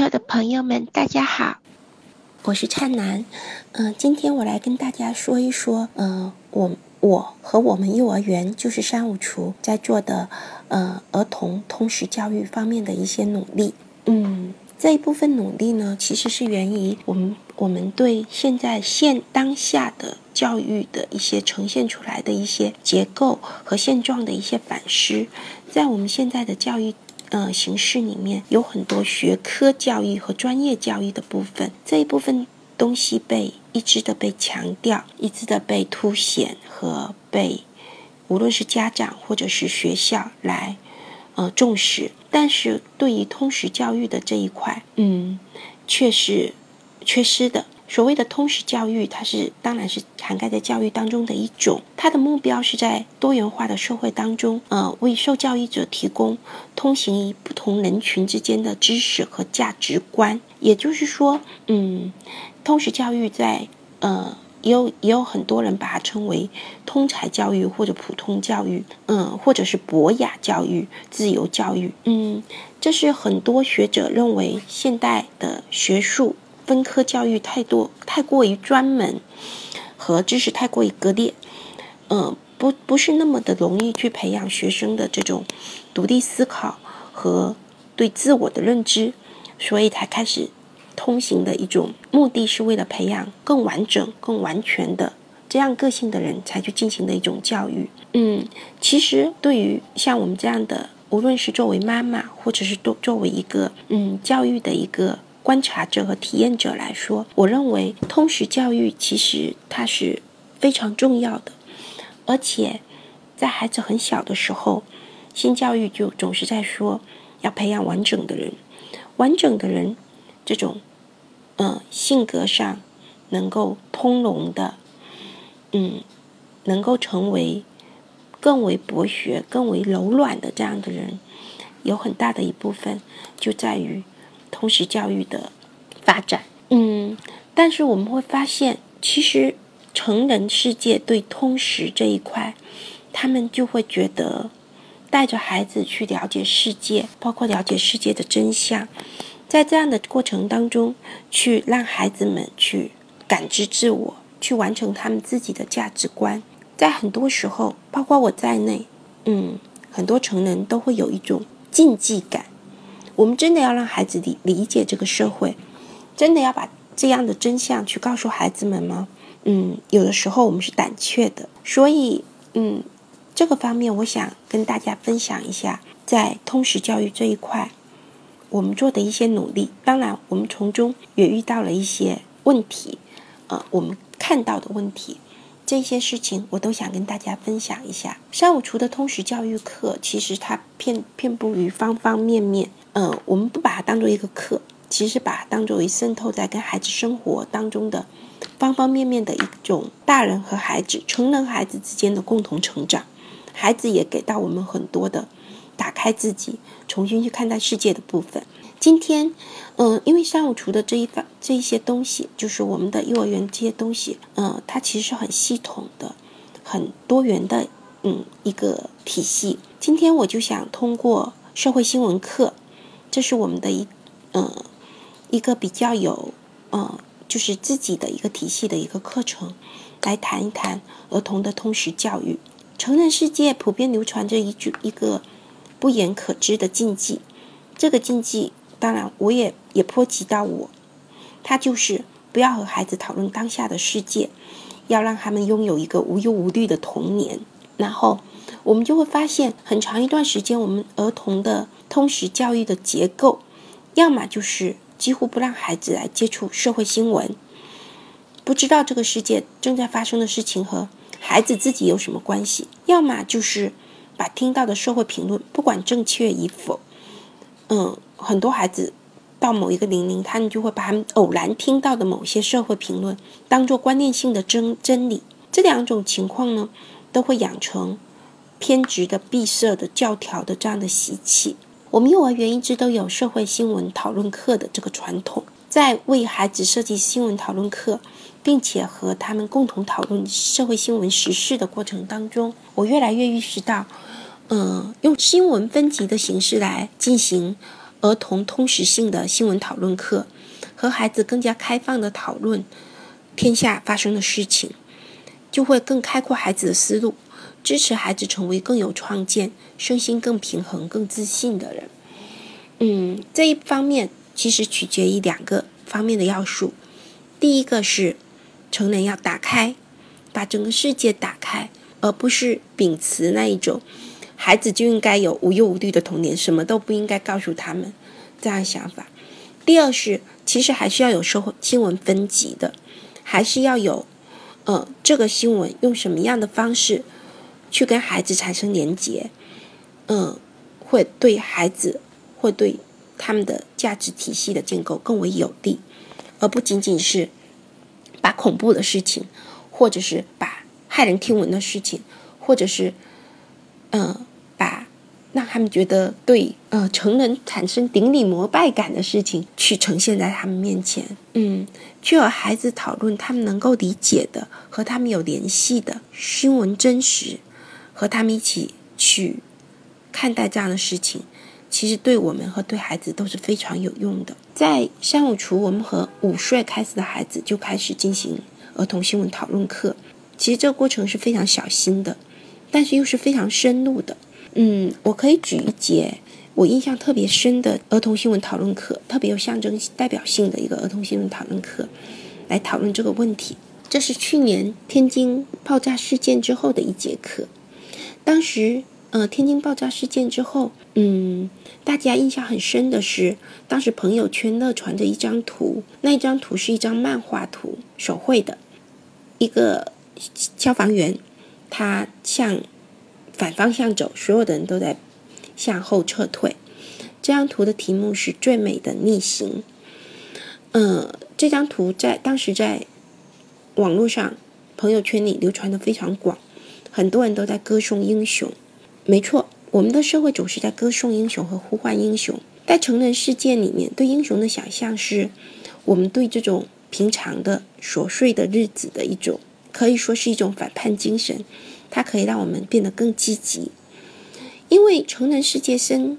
特的朋友们，大家好，我是灿南。嗯，今天我来跟大家说一说，嗯，我我和我们幼儿园就是三五厨在做的，呃，儿童通识教育方面的一些努力。嗯，这一部分努力呢，其实是源于我们我们对现在现当下的教育的一些呈现出来的一些结构和现状的一些反思，在我们现在的教育。呃，形式里面有很多学科教育和专业教育的部分，这一部分东西被一直的被强调，一直的被凸显和被无论是家长或者是学校来呃重视，但是对于通识教育的这一块，嗯，却是缺失的。所谓的通识教育，它是当然是涵盖在教育当中的一种。它的目标是在多元化的社会当中，呃，为受教育者提供通行于不同人群之间的知识和价值观。也就是说，嗯，通识教育在呃，也有也有很多人把它称为通才教育或者普通教育，嗯，或者是博雅教育、自由教育，嗯，这是很多学者认为现代的学术。分科教育太多，太过于专门，和知识太过于割裂，嗯，不不是那么的容易去培养学生的这种独立思考和对自我的认知，所以才开始通行的一种目的是为了培养更完整、更完全的这样个性的人才去进行的一种教育。嗯，其实对于像我们这样的，无论是作为妈妈，或者是作作为一个嗯教育的一个。观察者和体验者来说，我认为通识教育其实它是非常重要的，而且在孩子很小的时候，性教育就总是在说要培养完整的人，完整的人这种，嗯，性格上能够通融的，嗯，能够成为更为博学、更为柔软的这样的人，有很大的一部分就在于。通识教育的发展，嗯，但是我们会发现，其实成人世界对通识这一块，他们就会觉得带着孩子去了解世界，包括了解世界的真相，在这样的过程当中，去让孩子们去感知自我，去完成他们自己的价值观。在很多时候，包括我在内，嗯，很多成人都会有一种禁忌感。我们真的要让孩子理理解这个社会，真的要把这样的真相去告诉孩子们吗？嗯，有的时候我们是胆怯的，所以嗯，这个方面我想跟大家分享一下，在通识教育这一块，我们做的一些努力。当然，我们从中也遇到了一些问题，呃，我们看到的问题。这些事情我都想跟大家分享一下。三五厨的通识教育课，其实它遍遍布于方方面面。嗯，我们不把它当做一个课，其实把它当作为渗透在跟孩子生活当中的方方面面的一种大人和孩子、成人孩子之间的共同成长。孩子也给到我们很多的打开自己、重新去看待世界的部分。今天，嗯，因为三五厨的这一方这一些东西，就是我们的幼儿园这些东西，嗯，它其实是很系统的、很多元的，嗯，一个体系。今天我就想通过社会新闻课，这是我们的一，呃，一个比较有，呃，就是自己的一个体系的一个课程，来谈一谈儿童的通识教育。成人世界普遍流传着一句一个不言可知的禁忌，这个禁忌。当然，我也也波及到我，他就是不要和孩子讨论当下的世界，要让他们拥有一个无忧无虑的童年。然后我们就会发现，很长一段时间，我们儿童的通识教育的结构，要么就是几乎不让孩子来接触社会新闻，不知道这个世界正在发生的事情和孩子自己有什么关系；要么就是把听到的社会评论，不管正确与否，嗯。很多孩子到某一个年龄，他们就会把他们偶然听到的某些社会评论当做观念性的真真理。这两种情况呢，都会养成偏执的、闭塞的、教条的这样的习气。我们幼儿园一直都有社会新闻讨论课的这个传统，在为孩子设计新闻讨论课，并且和他们共同讨论社会新闻时事的过程当中，我越来越意识到，嗯，用新闻分级的形式来进行。儿童通识性的新闻讨论课，和孩子更加开放的讨论天下发生的事情，就会更开阔孩子的思路，支持孩子成为更有创见、身心更平衡、更自信的人。嗯，这一方面其实取决于两个方面的要素。第一个是成人要打开，把整个世界打开，而不是秉持那一种孩子就应该有无忧无虑的童年，什么都不应该告诉他们这样想法。第二是，其实还是要有社会新闻分级的，还是要有，呃，这个新闻用什么样的方式去跟孩子产生连结，嗯，会对孩子。会对他们的价值体系的建构更为有利，而不仅仅是把恐怖的事情，或者是把骇人听闻的事情，或者是嗯，把让他们觉得对呃成人产生顶礼膜拜感的事情去呈现在他们面前，嗯，去和孩子讨论他们能够理解的和他们有联系的新闻真实，和他们一起去看待这样的事情。其实对我们和对孩子都是非常有用的。在三五厨，我们和五岁开始的孩子就开始进行儿童新闻讨论课。其实这个过程是非常小心的，但是又是非常深入的。嗯，我可以举一节我印象特别深的儿童新闻讨论课，特别有象征代表性的一个儿童新闻讨论课，来讨论这个问题。这是去年天津爆炸事件之后的一节课，当时。呃，天津爆炸事件之后，嗯，大家印象很深的是，当时朋友圈热传着一张图，那一张图是一张漫画图，手绘的，一个消防员，他向反方向走，所有的人都在向后撤退。这张图的题目是最美的逆行。嗯，这张图在当时在网络上朋友圈里流传的非常广，很多人都在歌颂英雄。没错，我们的社会总是在歌颂英雄和呼唤英雄。在成人世界里面，对英雄的想象是我们对这种平常的琐碎的日子的一种，可以说是一种反叛精神。它可以让我们变得更积极。因为成人世界深，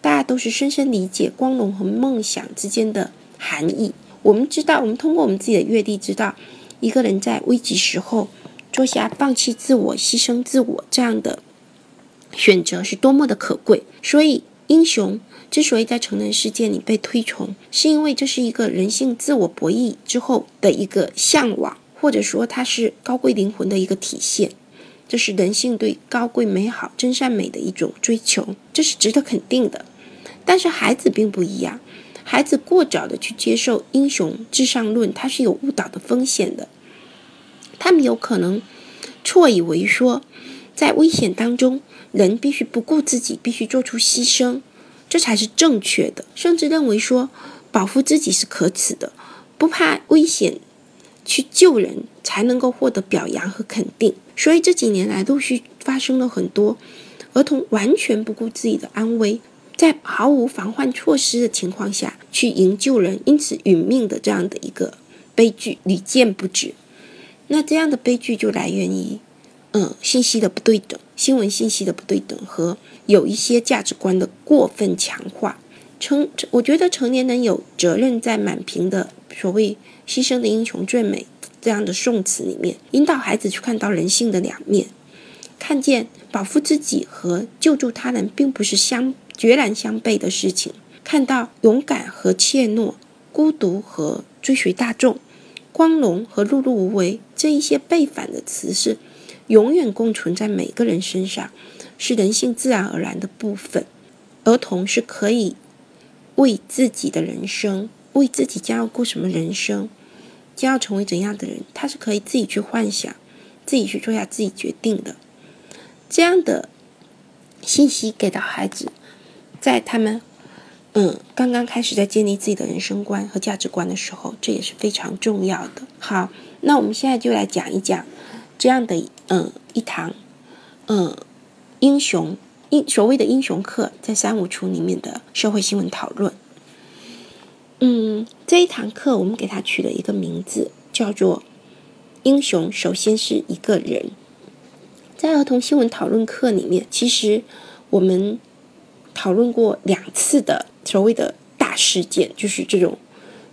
大家都是深深理解光荣和梦想之间的含义。我们知道，我们通过我们自己的阅历知道，一个人在危急时候做下放弃自我、牺牲自我这样的。选择是多么的可贵，所以英雄之所以在成人世界里被推崇，是因为这是一个人性自我博弈之后的一个向往，或者说它是高贵灵魂的一个体现，这是人性对高贵美好、真善美的一种追求，这是值得肯定的。但是孩子并不一样，孩子过早的去接受英雄至上论，它是有误导的风险的，他们有可能错以为说，在危险当中。人必须不顾自己，必须做出牺牲，这才是正确的。甚至认为说，保护自己是可耻的，不怕危险去救人才能够获得表扬和肯定。所以这几年来，陆续发生了很多儿童完全不顾自己的安危，在毫无防范措施的情况下去营救人，因此殒命的这样的一个悲剧屡见不止。那这样的悲剧就来源于。嗯，信息的不对等，新闻信息的不对等和有一些价值观的过分强化。成，我觉得成年人有责任在满屏的所谓“牺牲的英雄最美”这样的宋词里面，引导孩子去看到人性的两面，看见保护自己和救助他人并不是相决然相悖的事情，看到勇敢和怯懦、孤独和追随大众、光荣和碌碌无为这一些背反的词是。永远共存在每个人身上，是人性自然而然的部分。儿童是可以为自己的人生，为自己将要过什么人生，将要成为怎样的人，他是可以自己去幻想，自己去做下自己决定的。这样的信息给到孩子，在他们嗯刚刚开始在建立自己的人生观和价值观的时候，这也是非常重要的。好，那我们现在就来讲一讲。这样的嗯一堂嗯英雄英所谓的英雄课，在三五处里面的社会新闻讨论，嗯这一堂课我们给它取了一个名字，叫做“英雄首先是一个人”。在儿童新闻讨论课里面，其实我们讨论过两次的所谓的大事件，就是这种。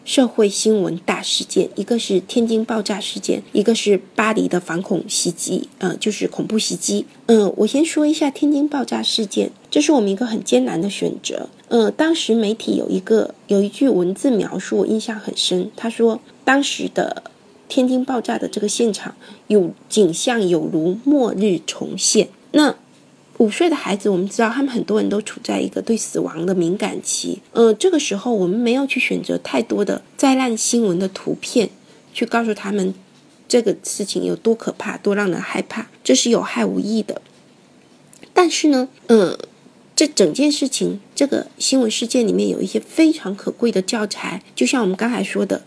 社会新闻大事件，一个是天津爆炸事件，一个是巴黎的反恐袭击，呃，就是恐怖袭击。嗯，我先说一下天津爆炸事件，这是我们一个很艰难的选择。呃，当时媒体有一个有一句文字描述，我印象很深。他说，当时的天津爆炸的这个现场有景象，有如末日重现。那五岁的孩子，我们知道他们很多人都处在一个对死亡的敏感期。呃，这个时候我们没有去选择太多的灾难新闻的图片，去告诉他们这个事情有多可怕、多让人害怕，这是有害无益的。但是呢，呃，这整件事情这个新闻事件里面有一些非常可贵的教材，就像我们刚才说的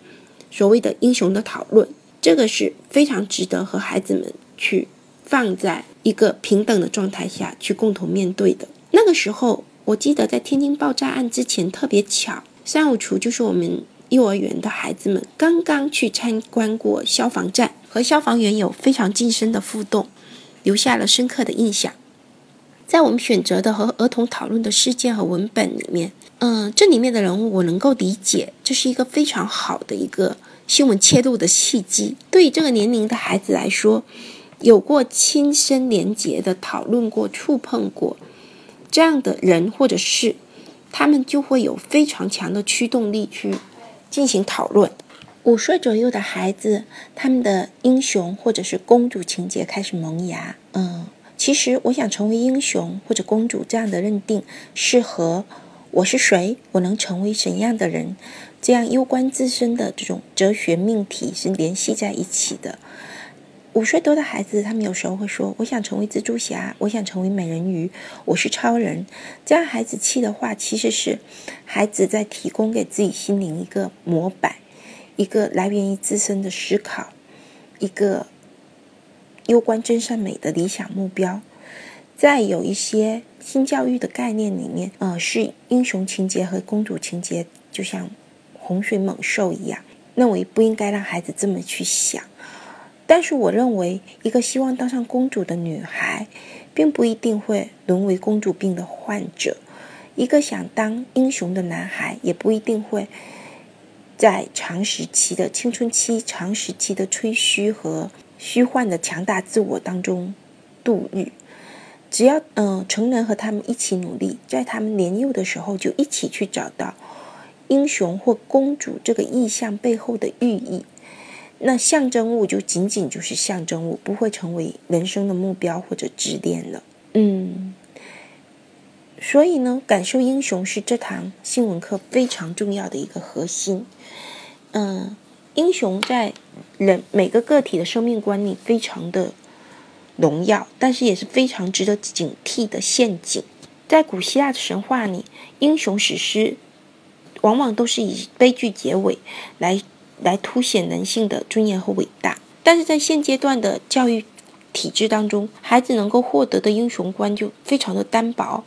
所谓的英雄的讨论，这个是非常值得和孩子们去。放在一个平等的状态下去共同面对的。那个时候，我记得在天津爆炸案之前特别巧，三五厨就是我们幼儿园的孩子们刚刚去参观过消防站，和消防员有非常近身的互动，留下了深刻的印象。在我们选择的和儿童讨论的事件和文本里面，嗯，这里面的人物我能够理解，这是一个非常好的一个新闻切入的契机。对于这个年龄的孩子来说。有过亲身连结的讨论过、触碰过这样的人或者事，他们就会有非常强的驱动力去进行讨论。五岁左右的孩子，他们的英雄或者是公主情节开始萌芽。嗯，其实我想成为英雄或者公主这样的认定，是和我是谁，我能成为怎样的人，这样攸关自身的这种哲学命题是联系在一起的。五岁多的孩子，他们有时候会说：“我想成为蜘蛛侠，我想成为美人鱼，我是超人。”这样孩子气的话，其实是孩子在提供给自己心灵一个模板，一个来源于自身的思考，一个攸关真善美的理想目标。在有一些新教育的概念里面，呃，是英雄情节和公主情节，就像洪水猛兽一样，认为不应该让孩子这么去想。但是我认为，一个希望当上公主的女孩，并不一定会沦为公主病的患者；一个想当英雄的男孩，也不一定会在长时期的青春期、长时期的吹嘘和虚幻的强大自我当中度日。只要嗯，成人和他们一起努力，在他们年幼的时候就一起去找到英雄或公主这个意象背后的寓意。那象征物就仅仅就是象征物，不会成为人生的目标或者执念了。嗯，所以呢，感受英雄是这堂新闻课非常重要的一个核心。嗯，英雄在人每个个体的生命观里非常的荣耀，但是也是非常值得警惕的陷阱。在古希腊的神话里，英雄史诗往往都是以悲剧结尾来。来凸显人性的尊严和伟大，但是在现阶段的教育体制当中，孩子能够获得的英雄观就非常的单薄，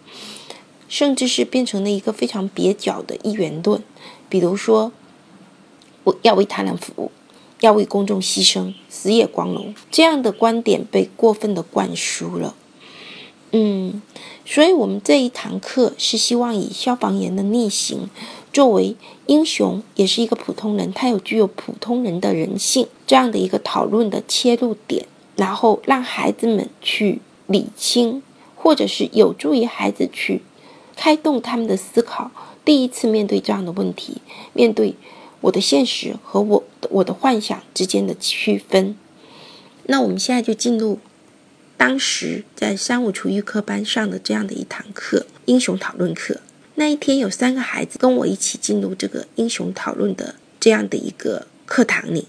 甚至是变成了一个非常蹩脚的一元论。比如说，我要为他人服务，要为公众牺牲，死也光荣，这样的观点被过分的灌输了。嗯，所以我们这一堂课是希望以消防员的逆行。作为英雄，也是一个普通人，他有具有普通人的人性这样的一个讨论的切入点，然后让孩子们去理清，或者是有助于孩子去开动他们的思考。第一次面对这样的问题，面对我的现实和我我的幻想之间的区分。那我们现在就进入当时在三五厨艺课班上的这样的一堂课——英雄讨论课。那一天有三个孩子跟我一起进入这个英雄讨论的这样的一个课堂里，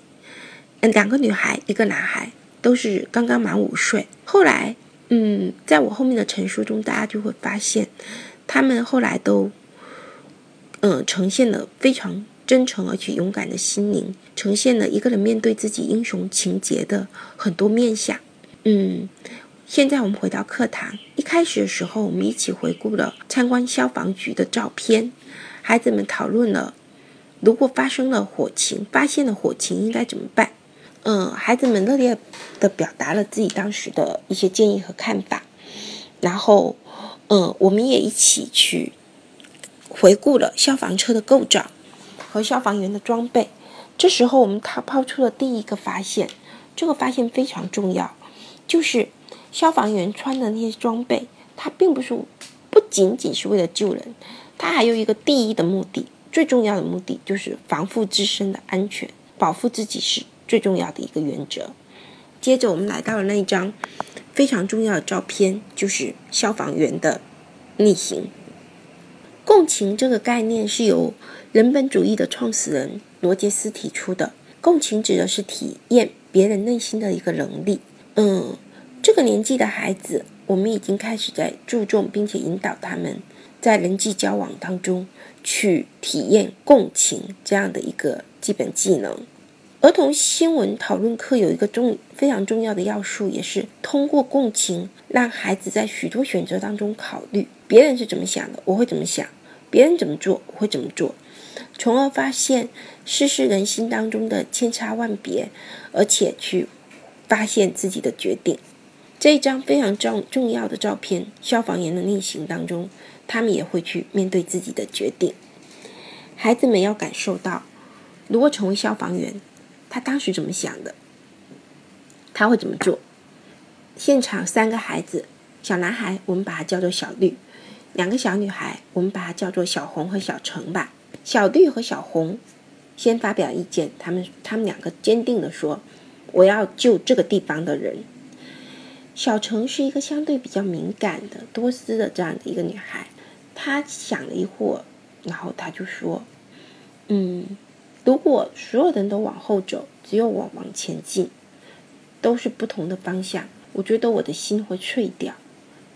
嗯，两个女孩，一个男孩，都是刚刚满五岁。后来，嗯，在我后面的陈述中，大家就会发现，他们后来都，嗯，呈现了非常真诚而且勇敢的心灵，呈现了一个人面对自己英雄情节的很多面相，嗯。现在我们回到课堂，一开始的时候，我们一起回顾了参观消防局的照片。孩子们讨论了，如果发生了火情，发现了火情应该怎么办？嗯，孩子们热烈的表达了自己当时的一些建议和看法。然后，嗯，我们也一起去回顾了消防车的构造和消防员的装备。这时候，我们他抛出了第一个发现，这个发现非常重要，就是消防员穿的那些装备，它并不是不仅仅是为了救人，它还有一个第一的目的，最重要的目的就是防护自身的安全，保护自己是最重要的一个原则。接着，我们来到了那一张非常重要的照片，就是消防员的逆行。共情这个概念是由人本主义的创始人罗杰斯提出的。共情指的是体验别人内心的一个能力。嗯，这个年纪的孩子，我们已经开始在注重并且引导他们在人际交往当中去体验共情这样的一个基本技能。儿童新闻讨论课有一个重非常重要的要素，也是通过共情，让孩子在许多选择当中考虑别人是怎么想的，我会怎么想；别人怎么做，我会怎么做，从而发现世事人心当中的千差万别，而且去发现自己的决定。这一张非常重重要的照片，消防员的逆行当中，他们也会去面对自己的决定。孩子们要感受到，如果成为消防员。他当时怎么想的？他会怎么做？现场三个孩子，小男孩我们把他叫做小绿，两个小女孩我们把他叫做小红和小橙吧。小绿和小红先发表意见，他们他们两个坚定的说：“我要救这个地方的人。”小程是一个相对比较敏感的、多思的这样的一个女孩，她想了一会儿，然后她就说：“嗯。”如果所有人都往后走，只有我往前进，都是不同的方向，我觉得我的心会碎掉。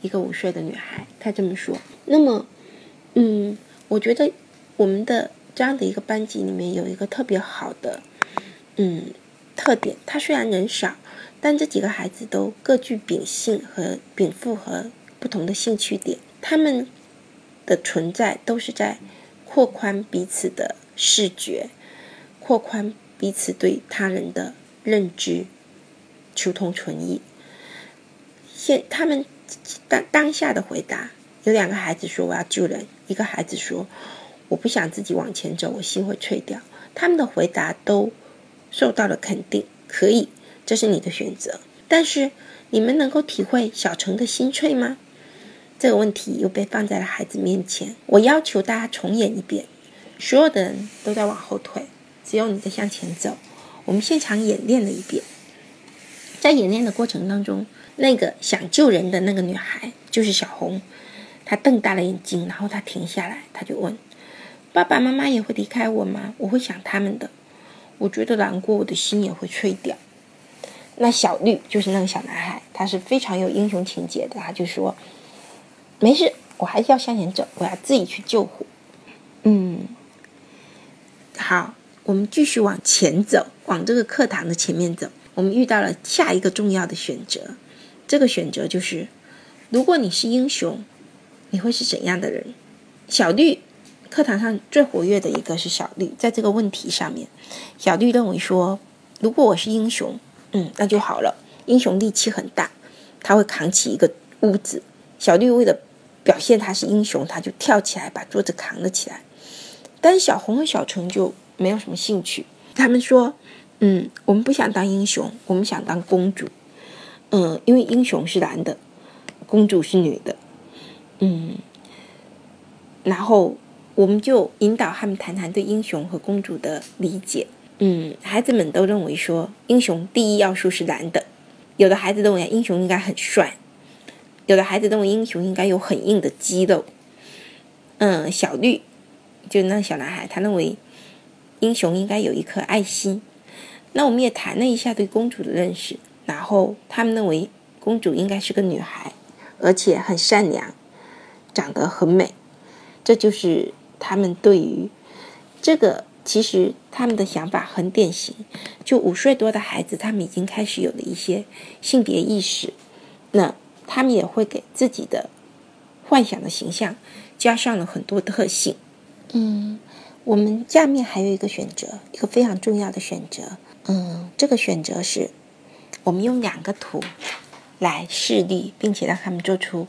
一个五岁的女孩，她这么说。那么，嗯，我觉得我们的这样的一个班级里面有一个特别好的，嗯，特点。他虽然人少，但这几个孩子都各具秉性和禀赋和不同的兴趣点。他们的存在都是在扩宽彼此的视觉。扩宽彼此对他人的认知，求同存异。现他们当当下的回答，有两个孩子说我要救人，一个孩子说我不想自己往前走，我心会脆掉。他们的回答都受到了肯定，可以，这是你的选择。但是你们能够体会小城的心脆吗？这个问题又被放在了孩子面前。我要求大家重演一遍，所有的人都在往后退。只有你在向前走。我们现场演练了一遍，在演练的过程当中，那个想救人的那个女孩就是小红，她瞪大了眼睛，然后她停下来，她就问：“爸爸妈妈也会离开我吗？我会想他们的，我觉得难过，我的心也会碎掉。”那小绿就是那个小男孩，他是非常有英雄情节的，他就说：“没事，我还是要向前走，我要自己去救火。”嗯，好。我们继续往前走，往这个课堂的前面走。我们遇到了下一个重要的选择，这个选择就是：如果你是英雄，你会是怎样的人？小绿，课堂上最活跃的一个是小绿，在这个问题上面，小绿认为说：如果我是英雄，嗯，那就好了。英雄力气很大，他会扛起一个屋子。小绿为了表现他是英雄，他就跳起来把桌子扛了起来。但是小红和小橙就。没有什么兴趣。他们说：“嗯，我们不想当英雄，我们想当公主。嗯，因为英雄是男的，公主是女的。嗯，然后我们就引导他们谈谈对英雄和公主的理解。嗯，孩子们都认为说，英雄第一要素是男的。有的孩子认为英雄应该很帅，有的孩子认为英雄应该有很硬的肌肉。嗯，小绿就那小男孩，他认为。”英雄应该有一颗爱心。那我们也谈了一下对公主的认识，然后他们认为公主应该是个女孩，而且很善良，长得很美。这就是他们对于这个，其实他们的想法很典型。就五岁多的孩子，他们已经开始有了一些性别意识。那他们也会给自己的幻想的形象加上了很多特性。嗯。我们下面还有一个选择，一个非常重要的选择。嗯，这个选择是，我们用两个图来示例，并且让他们做出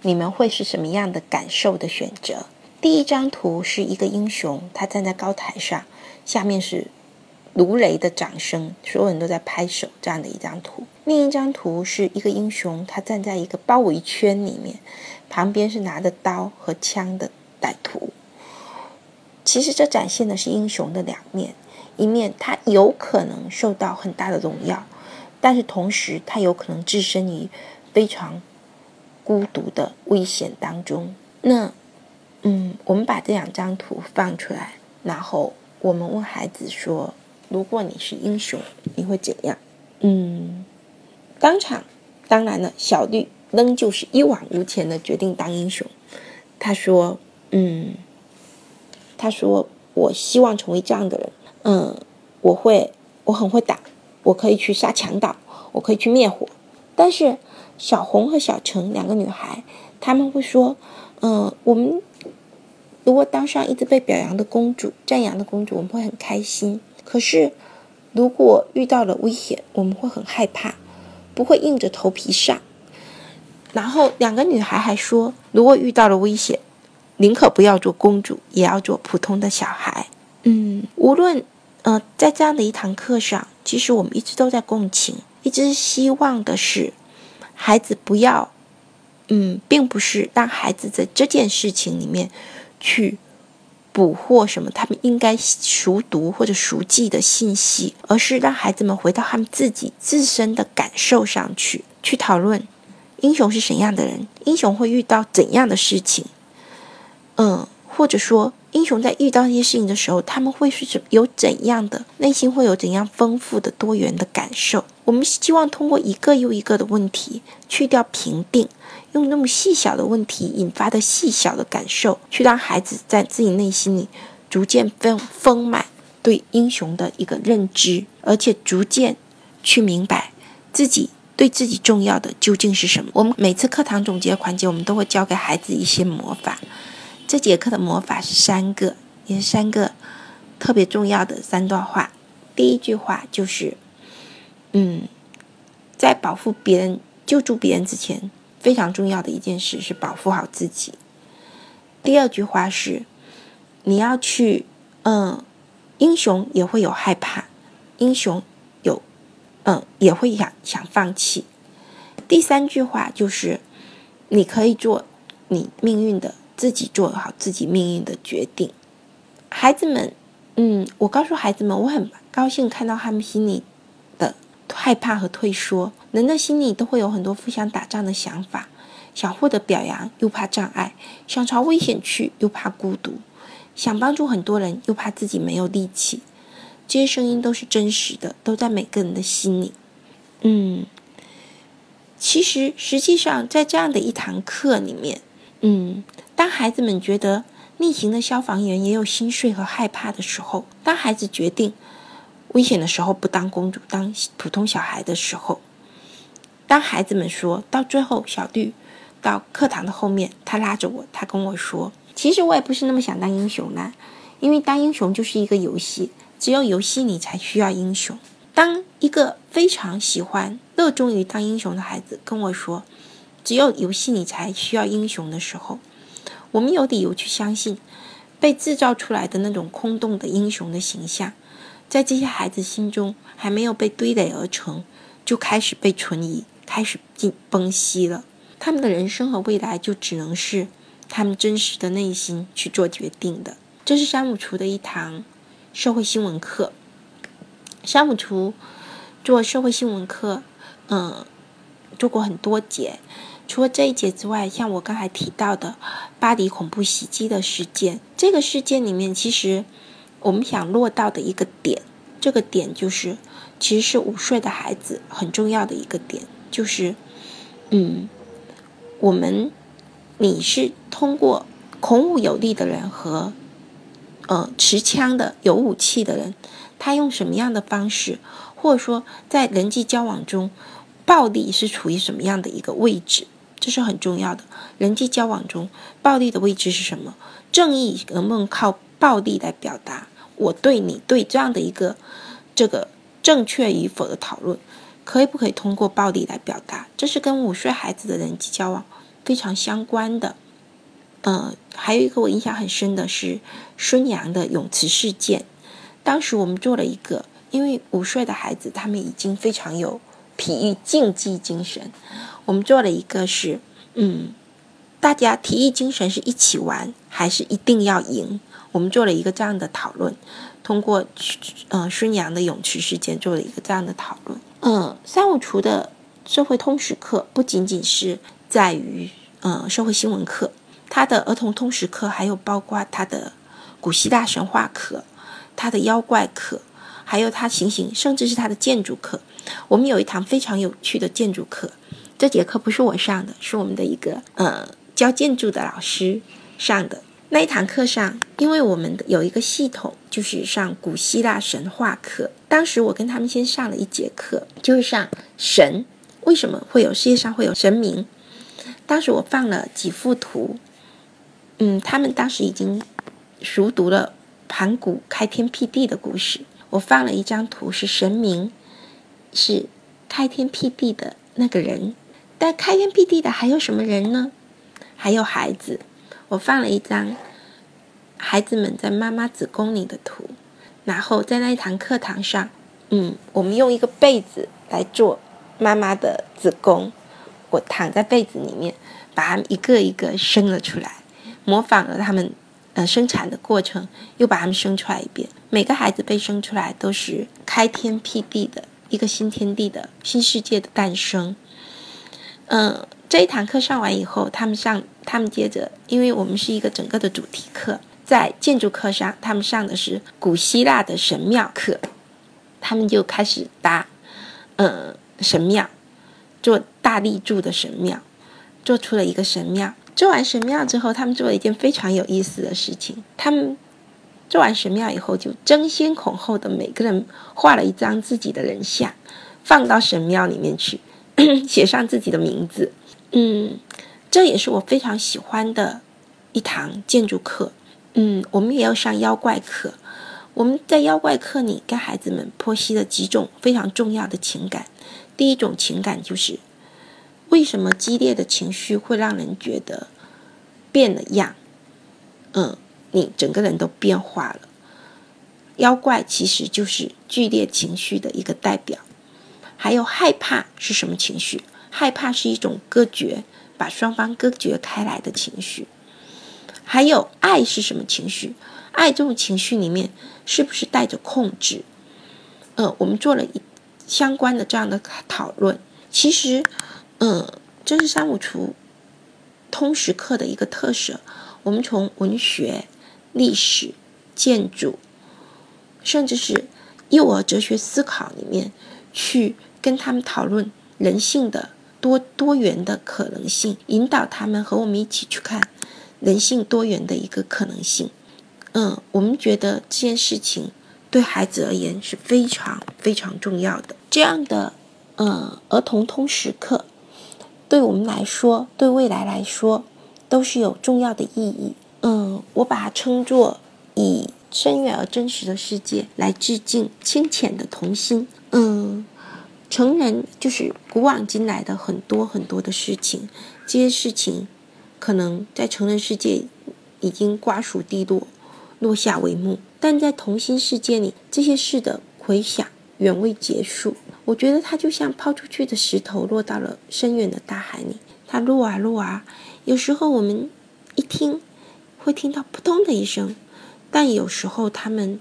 你们会是什么样的感受的选择？第一张图是一个英雄，他站在高台上，下面是如雷的掌声，所有人都在拍手，这样的一张图。另一张图是一个英雄，他站在一个包围圈里面，旁边是拿着刀和枪的歹徒。其实这展现的是英雄的两面：一面他有可能受到很大的荣耀，但是同时他有可能置身于非常孤独的危险当中。那。嗯，我们把这两张图放出来，然后我们问孩子说：“如果你是英雄，你会怎样？”嗯，当场，当然了，小绿仍旧是一往无前的决定当英雄。他说：“嗯，他说我希望成为这样的人。嗯，我会，我很会打，我可以去杀强盗，我可以去灭火。但是小红和小橙两个女孩，他们会说：嗯，我们。”如果当上一直被表扬的公主、赞扬的公主，我们会很开心。可是，如果遇到了危险，我们会很害怕，不会硬着头皮上。然后，两个女孩还说，如果遇到了危险，宁可不要做公主，也要做普通的小孩。嗯，无论呃，在这样的一堂课上，其实我们一直都在共情，一直希望的是孩子不要，嗯，并不是让孩子在这件事情里面。去捕获什么他们应该熟读或者熟记的信息，而是让孩子们回到他们自己自身的感受上去，去讨论英雄是怎样的人，英雄会遇到怎样的事情，嗯，或者说英雄在遇到那些事情的时候，他们会是怎有怎样的内心会有怎样丰富的多元的感受。我们希望通过一个又一个的问题，去掉评定。用那么细小的问题引发的细小的感受，去让孩子在自己内心里逐渐丰丰满对英雄的一个认知，而且逐渐去明白自己对自己重要的究竟是什么。我们每次课堂总结环节，我们都会教给孩子一些魔法。这节课的魔法是三个，也是三个特别重要的三段话。第一句话就是：嗯，在保护别人、救助别人之前。非常重要的一件事是保护好自己。第二句话是，你要去，嗯，英雄也会有害怕，英雄有，嗯，也会想想放弃。第三句话就是，你可以做你命运的自己，做好自己命运的决定。孩子们，嗯，我告诉孩子们，我很高兴看到他们心里。害怕和退缩，人的心里都会有很多互相打仗的想法，想获得表扬又怕障碍，想朝危险去又怕孤独，想帮助很多人又怕自己没有力气。这些声音都是真实的，都在每个人的心里。嗯，其实实际上在这样的一堂课里面，嗯，当孩子们觉得逆行的消防员也有心碎和害怕的时候，当孩子决定。危险的时候不当公主，当普通小孩的时候，当孩子们说到最后，小绿到课堂的后面，他拉着我，他跟我说：“其实我也不是那么想当英雄的，因为当英雄就是一个游戏，只有游戏你才需要英雄。”当一个非常喜欢、热衷于当英雄的孩子跟我说：“只有游戏你才需要英雄”的时候，我们有理由去相信被制造出来的那种空洞的英雄的形象。在这些孩子心中还没有被堆垒而成，就开始被存疑，开始进崩析了。他们的人生和未来就只能是他们真实的内心去做决定的。这是山姆厨的一堂社会新闻课。山姆厨做社会新闻课，嗯，做过很多节。除了这一节之外，像我刚才提到的巴黎恐怖袭击的事件，这个事件里面其实。我们想落到的一个点，这个点就是，其实是五岁的孩子很重要的一个点，就是，嗯，我们你是通过孔武有力的人和，呃，持枪的有武器的人，他用什么样的方式，或者说在人际交往中，暴力是处于什么样的一个位置，这是很重要的。人际交往中，暴力的位置是什么？正义能不能靠暴力来表达？我对你对这样的一个这个正确与否的讨论，可以不可以通过暴力来表达？这是跟五岁孩子的人际交往非常相关的。呃，还有一个我印象很深的是孙杨的泳池事件。当时我们做了一个，因为五岁的孩子他们已经非常有体育竞技精神，我们做了一个是，嗯，大家体育精神是一起玩，还是一定要赢？我们做了一个这样的讨论，通过呃孙杨的泳池事件做了一个这样的讨论。嗯，三五厨的社会通识课不仅仅是在于呃社会新闻课。他的儿童通识课还有包括他的古希腊神话课、他的妖怪课，还有他行刑，甚至是他的建筑课。我们有一堂非常有趣的建筑课，这节课不是我上的，是我们的一个呃教建筑的老师上的。那一堂课上，因为我们有一个系统，就是上古希腊神话课。当时我跟他们先上了一节课，就是上神为什么会有世界上会有神明。当时我放了几幅图。嗯，他们当时已经熟读了盘古开天辟地的故事。我放了一张图，是神明，是开天辟地的那个人。但开天辟地的还有什么人呢？还有孩子。我放了一张孩子们在妈妈子宫里的图。然后在那一堂课堂上，嗯，我们用一个被子来做妈妈的子宫。我躺在被子里面，把他们一个一个生了出来。模仿了他们呃生产的过程，又把他们生出来一遍。每个孩子被生出来都是开天辟地的一个新天地的新世界的诞生。嗯，这一堂课上完以后，他们上他们接着，因为我们是一个整个的主题课，在建筑课上，他们上的是古希腊的神庙课，他们就开始搭嗯神庙，做大立柱的神庙，做出了一个神庙。做完神庙之后，他们做了一件非常有意思的事情。他们做完神庙以后，就争先恐后的每个人画了一张自己的人像，放到神庙里面去，写上自己的名字。嗯，这也是我非常喜欢的一堂建筑课。嗯，我们也要上妖怪课。我们在妖怪课里跟孩子们剖析了几种非常重要的情感。第一种情感就是。为什么激烈的情绪会让人觉得变了样？嗯，你整个人都变化了。妖怪其实就是剧烈情绪的一个代表。还有害怕是什么情绪？害怕是一种隔绝，把双方隔绝开来的情绪。还有爱是什么情绪？爱这种情绪里面是不是带着控制？呃，我们做了一相关的这样的讨论。其实。嗯，这是三五厨通识课的一个特色。我们从文学、历史、建筑，甚至是幼儿哲学思考里面，去跟他们讨论人性的多多元的可能性，引导他们和我们一起去看人性多元的一个可能性。嗯，我们觉得这件事情对孩子而言是非常非常重要的。这样的嗯儿童通识课。对我们来说，对未来来说，都是有重要的意义。嗯，我把它称作以深远而真实的世界来致敬清浅的童心。嗯，成人就是古往今来的很多很多的事情，这些事情可能在成人世界已经瓜熟蒂落，落下帷幕，但在童心世界里，这些事的回响远未结束。我觉得它就像抛出去的石头落到了深远的大海里，它落啊落啊。有时候我们一听会听到扑通的一声，但有时候它们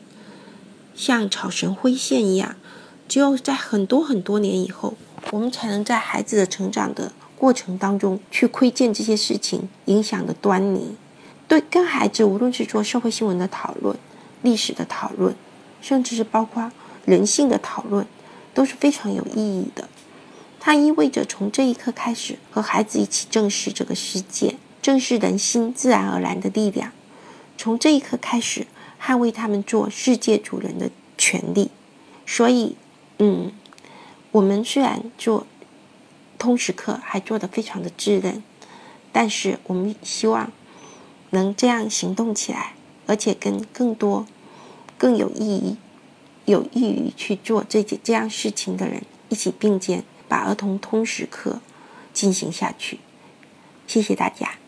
像草绳灰线一样，只有在很多很多年以后，我们才能在孩子的成长的过程当中去窥见这些事情影响的端倪。对，跟孩子无论是做社会新闻的讨论、历史的讨论，甚至是包括人性的讨论。都是非常有意义的，它意味着从这一刻开始和孩子一起正视这个世界，正视人心自然而然的力量。从这一刻开始，捍卫他们做世界主人的权利。所以，嗯，我们虽然做通识课还做得非常的稚嫩，但是我们希望能这样行动起来，而且跟更多更有意义。有意于去做这件这样事情的人一起并肩，把儿童通识课进行下去。谢谢大家。